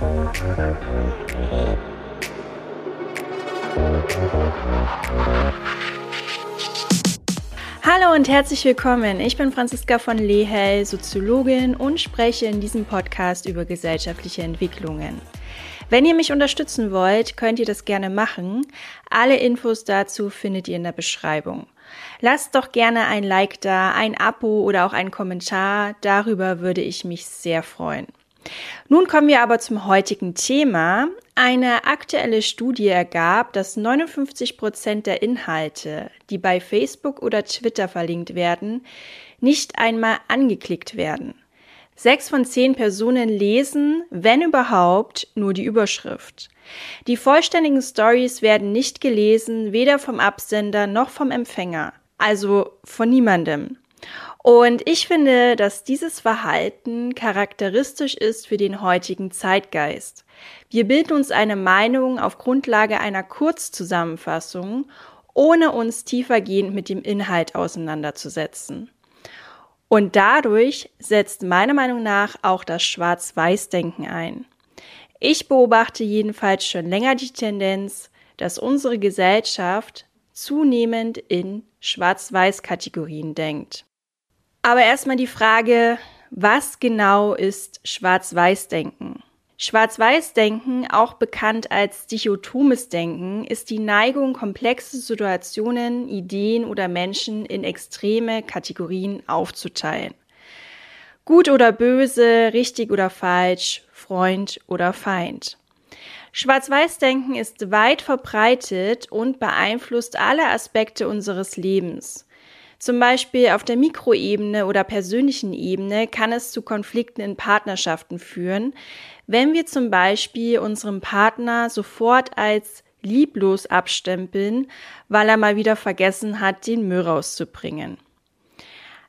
Hallo und herzlich willkommen. Ich bin Franziska von Lehel, Soziologin und spreche in diesem Podcast über gesellschaftliche Entwicklungen. Wenn ihr mich unterstützen wollt, könnt ihr das gerne machen. Alle Infos dazu findet ihr in der Beschreibung. Lasst doch gerne ein Like da, ein Abo oder auch einen Kommentar. Darüber würde ich mich sehr freuen. Nun kommen wir aber zum heutigen Thema. Eine aktuelle Studie ergab, dass 59 Prozent der Inhalte, die bei Facebook oder Twitter verlinkt werden, nicht einmal angeklickt werden. Sechs von zehn Personen lesen, wenn überhaupt, nur die Überschrift. Die vollständigen Stories werden nicht gelesen, weder vom Absender noch vom Empfänger, also von niemandem. Und ich finde, dass dieses Verhalten charakteristisch ist für den heutigen Zeitgeist. Wir bilden uns eine Meinung auf Grundlage einer Kurzzusammenfassung, ohne uns tiefergehend mit dem Inhalt auseinanderzusetzen. Und dadurch setzt meiner Meinung nach auch das Schwarz-Weiß-Denken ein. Ich beobachte jedenfalls schon länger die Tendenz, dass unsere Gesellschaft zunehmend in Schwarz-Weiß-Kategorien denkt. Aber erstmal die Frage, was genau ist Schwarz-Weiß-Denken? Schwarz-Weiß-Denken, auch bekannt als dichotomes Denken, ist die Neigung, komplexe Situationen, Ideen oder Menschen in extreme Kategorien aufzuteilen. Gut oder böse, richtig oder falsch, Freund oder Feind. Schwarz-Weiß-Denken ist weit verbreitet und beeinflusst alle Aspekte unseres Lebens. Zum Beispiel auf der Mikroebene oder persönlichen Ebene kann es zu Konflikten in Partnerschaften führen, wenn wir zum Beispiel unserem Partner sofort als lieblos abstempeln, weil er mal wieder vergessen hat, den Müll rauszubringen.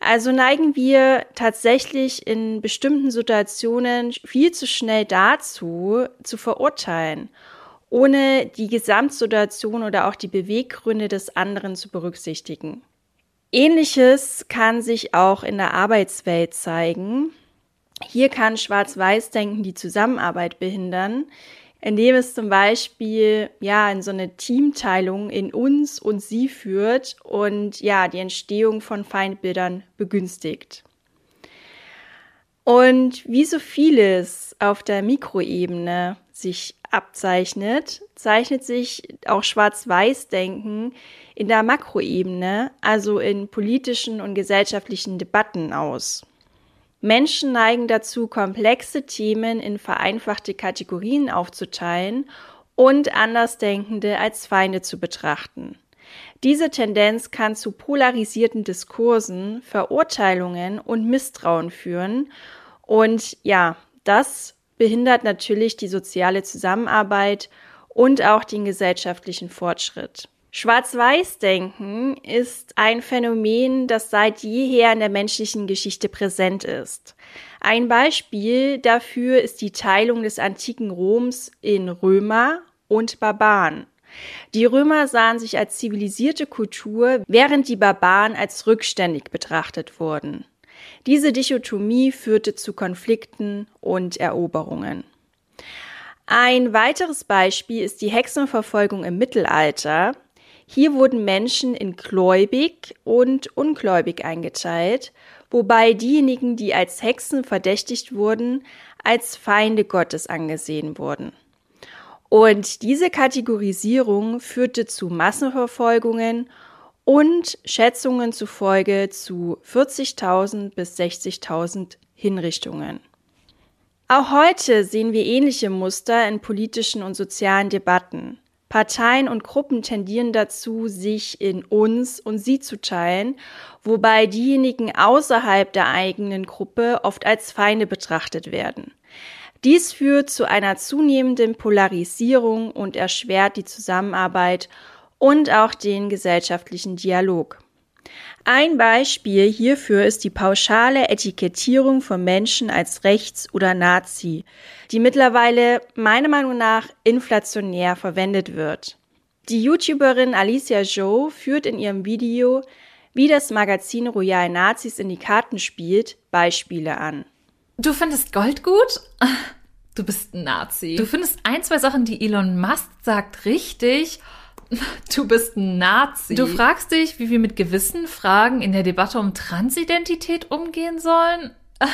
Also neigen wir tatsächlich in bestimmten Situationen viel zu schnell dazu, zu verurteilen, ohne die Gesamtsituation oder auch die Beweggründe des anderen zu berücksichtigen. Ähnliches kann sich auch in der Arbeitswelt zeigen. Hier kann Schwarz-Weiß-Denken die Zusammenarbeit behindern, indem es zum Beispiel ja in so eine Teamteilung in uns und sie führt und ja die Entstehung von Feindbildern begünstigt. Und wie so vieles auf der Mikroebene sich abzeichnet, zeichnet sich auch Schwarz-Weiß-Denken in der Makroebene, also in politischen und gesellschaftlichen Debatten aus. Menschen neigen dazu, komplexe Themen in vereinfachte Kategorien aufzuteilen und Andersdenkende als Feinde zu betrachten. Diese Tendenz kann zu polarisierten Diskursen, Verurteilungen und Misstrauen führen. Und ja, das behindert natürlich die soziale Zusammenarbeit und auch den gesellschaftlichen Fortschritt. Schwarz-Weiß-Denken ist ein Phänomen, das seit jeher in der menschlichen Geschichte präsent ist. Ein Beispiel dafür ist die Teilung des antiken Roms in Römer und Barbaren. Die Römer sahen sich als zivilisierte Kultur, während die Barbaren als rückständig betrachtet wurden. Diese Dichotomie führte zu Konflikten und Eroberungen. Ein weiteres Beispiel ist die Hexenverfolgung im Mittelalter, hier wurden Menschen in gläubig und ungläubig eingeteilt, wobei diejenigen, die als Hexen verdächtigt wurden, als Feinde Gottes angesehen wurden. Und diese Kategorisierung führte zu Massenverfolgungen und Schätzungen zufolge zu 40.000 bis 60.000 Hinrichtungen. Auch heute sehen wir ähnliche Muster in politischen und sozialen Debatten. Parteien und Gruppen tendieren dazu, sich in uns und sie zu teilen, wobei diejenigen außerhalb der eigenen Gruppe oft als Feinde betrachtet werden. Dies führt zu einer zunehmenden Polarisierung und erschwert die Zusammenarbeit und auch den gesellschaftlichen Dialog. Ein Beispiel hierfür ist die pauschale Etikettierung von Menschen als rechts oder Nazi, die mittlerweile meiner Meinung nach inflationär verwendet wird. Die YouTuberin Alicia Joe führt in ihrem Video, wie das Magazin Royal Nazis in die Karten spielt, Beispiele an. Du findest Gold gut? Du bist ein Nazi. Du findest ein, zwei Sachen, die Elon Musk sagt, richtig. Du bist ein Nazi. Du fragst dich, wie wir mit gewissen Fragen in der Debatte um Transidentität umgehen sollen.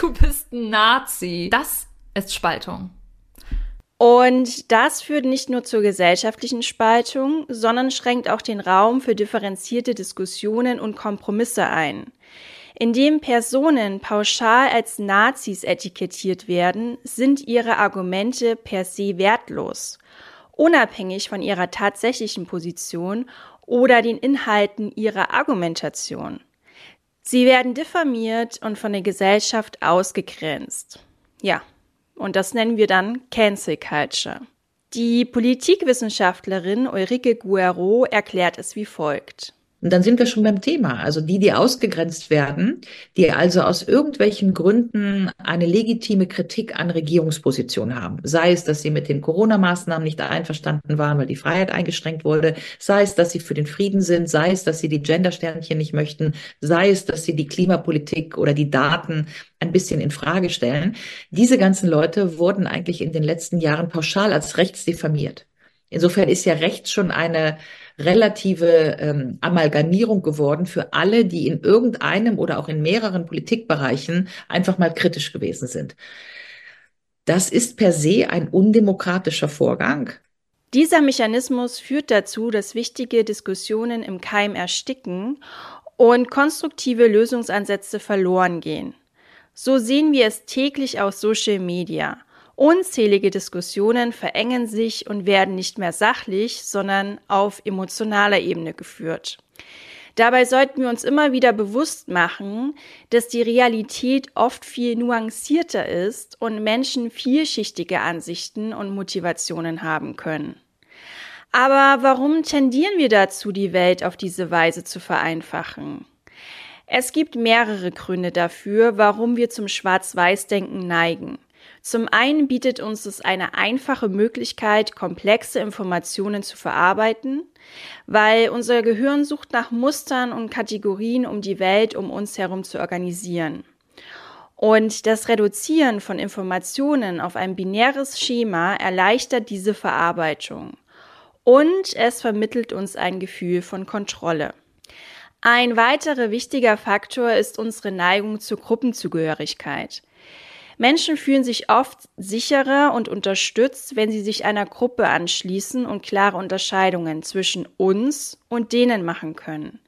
Du bist ein Nazi. Das ist Spaltung. Und das führt nicht nur zur gesellschaftlichen Spaltung, sondern schränkt auch den Raum für differenzierte Diskussionen und Kompromisse ein. Indem Personen pauschal als Nazis etikettiert werden, sind ihre Argumente per se wertlos, unabhängig von ihrer tatsächlichen Position oder den Inhalten ihrer Argumentation. Sie werden diffamiert und von der Gesellschaft ausgegrenzt. Ja, und das nennen wir dann Cancel Culture. Die Politikwissenschaftlerin Ulrike Guerreau erklärt es wie folgt. Und dann sind wir schon beim Thema. Also die, die ausgegrenzt werden, die also aus irgendwelchen Gründen eine legitime Kritik an Regierungspositionen haben. Sei es, dass sie mit den Corona-Maßnahmen nicht einverstanden waren, weil die Freiheit eingeschränkt wurde. Sei es, dass sie für den Frieden sind. Sei es, dass sie die Gender-Sternchen nicht möchten. Sei es, dass sie die Klimapolitik oder die Daten ein bisschen in Frage stellen. Diese ganzen Leute wurden eigentlich in den letzten Jahren pauschal als rechts diffamiert. Insofern ist ja rechts schon eine relative ähm, Amalgamierung geworden für alle, die in irgendeinem oder auch in mehreren Politikbereichen einfach mal kritisch gewesen sind. Das ist per se ein undemokratischer Vorgang. Dieser Mechanismus führt dazu, dass wichtige Diskussionen im Keim ersticken und konstruktive Lösungsansätze verloren gehen. So sehen wir es täglich auf Social Media. Unzählige Diskussionen verengen sich und werden nicht mehr sachlich, sondern auf emotionaler Ebene geführt. Dabei sollten wir uns immer wieder bewusst machen, dass die Realität oft viel nuancierter ist und Menschen vielschichtige Ansichten und Motivationen haben können. Aber warum tendieren wir dazu, die Welt auf diese Weise zu vereinfachen? Es gibt mehrere Gründe dafür, warum wir zum Schwarz-Weiß-Denken neigen. Zum einen bietet uns es eine einfache Möglichkeit, komplexe Informationen zu verarbeiten, weil unser Gehirn sucht nach Mustern und Kategorien, um die Welt um uns herum zu organisieren. Und das Reduzieren von Informationen auf ein binäres Schema erleichtert diese Verarbeitung. Und es vermittelt uns ein Gefühl von Kontrolle. Ein weiterer wichtiger Faktor ist unsere Neigung zur Gruppenzugehörigkeit. Menschen fühlen sich oft sicherer und unterstützt, wenn sie sich einer Gruppe anschließen und klare Unterscheidungen zwischen uns und denen machen können.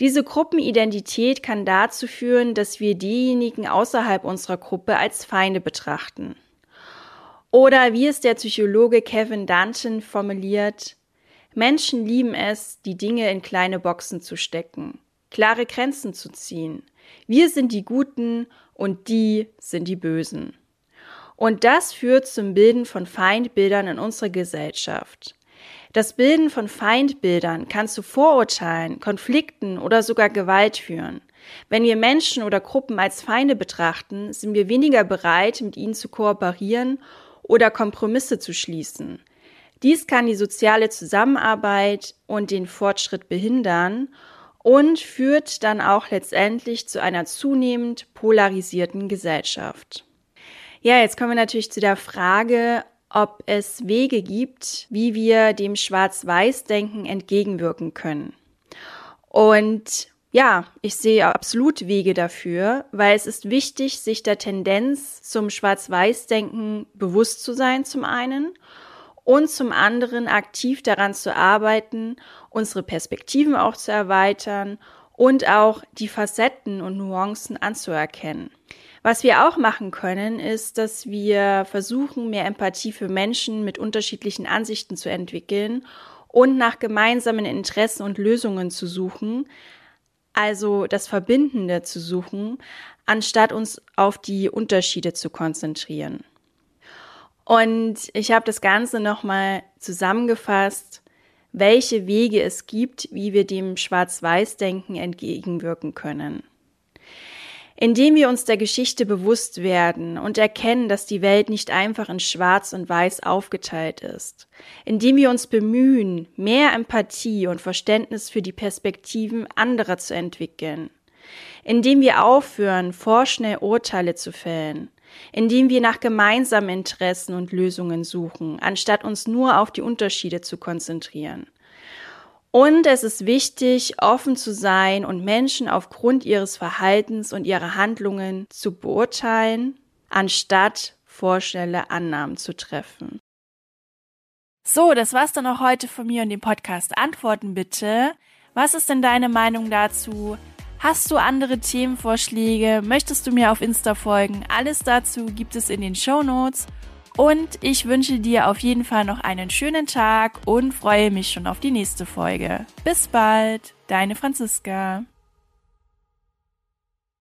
Diese Gruppenidentität kann dazu führen, dass wir diejenigen außerhalb unserer Gruppe als Feinde betrachten. Oder wie es der Psychologe Kevin Danton formuliert, Menschen lieben es, die Dinge in kleine Boxen zu stecken, klare Grenzen zu ziehen. Wir sind die Guten und die sind die Bösen. Und das führt zum Bilden von Feindbildern in unserer Gesellschaft. Das Bilden von Feindbildern kann zu Vorurteilen, Konflikten oder sogar Gewalt führen. Wenn wir Menschen oder Gruppen als Feinde betrachten, sind wir weniger bereit, mit ihnen zu kooperieren oder Kompromisse zu schließen. Dies kann die soziale Zusammenarbeit und den Fortschritt behindern und führt dann auch letztendlich zu einer zunehmend polarisierten Gesellschaft. Ja, jetzt kommen wir natürlich zu der Frage, ob es Wege gibt, wie wir dem Schwarz-Weiß-Denken entgegenwirken können. Und ja, ich sehe absolut Wege dafür, weil es ist wichtig, sich der Tendenz zum Schwarz-Weiß-Denken bewusst zu sein, zum einen, und zum anderen aktiv daran zu arbeiten, unsere Perspektiven auch zu erweitern und auch die Facetten und Nuancen anzuerkennen. Was wir auch machen können, ist, dass wir versuchen, mehr Empathie für Menschen mit unterschiedlichen Ansichten zu entwickeln und nach gemeinsamen Interessen und Lösungen zu suchen, also das Verbindende zu suchen, anstatt uns auf die Unterschiede zu konzentrieren. Und ich habe das Ganze nochmal zusammengefasst, welche Wege es gibt, wie wir dem Schwarz-Weiß-Denken entgegenwirken können. Indem wir uns der Geschichte bewusst werden und erkennen, dass die Welt nicht einfach in Schwarz und Weiß aufgeteilt ist. Indem wir uns bemühen, mehr Empathie und Verständnis für die Perspektiven anderer zu entwickeln. Indem wir aufhören, vorschnell Urteile zu fällen indem wir nach gemeinsamen Interessen und Lösungen suchen, anstatt uns nur auf die Unterschiede zu konzentrieren. Und es ist wichtig, offen zu sein und Menschen aufgrund ihres Verhaltens und ihrer Handlungen zu beurteilen, anstatt vorschnelle Annahmen zu treffen. So, das war's dann auch heute von mir und dem Podcast. Antworten bitte. Was ist denn deine Meinung dazu? Hast du andere Themenvorschläge? Möchtest du mir auf Insta folgen? Alles dazu gibt es in den Show Notes. Und ich wünsche dir auf jeden Fall noch einen schönen Tag und freue mich schon auf die nächste Folge. Bis bald, deine Franziska.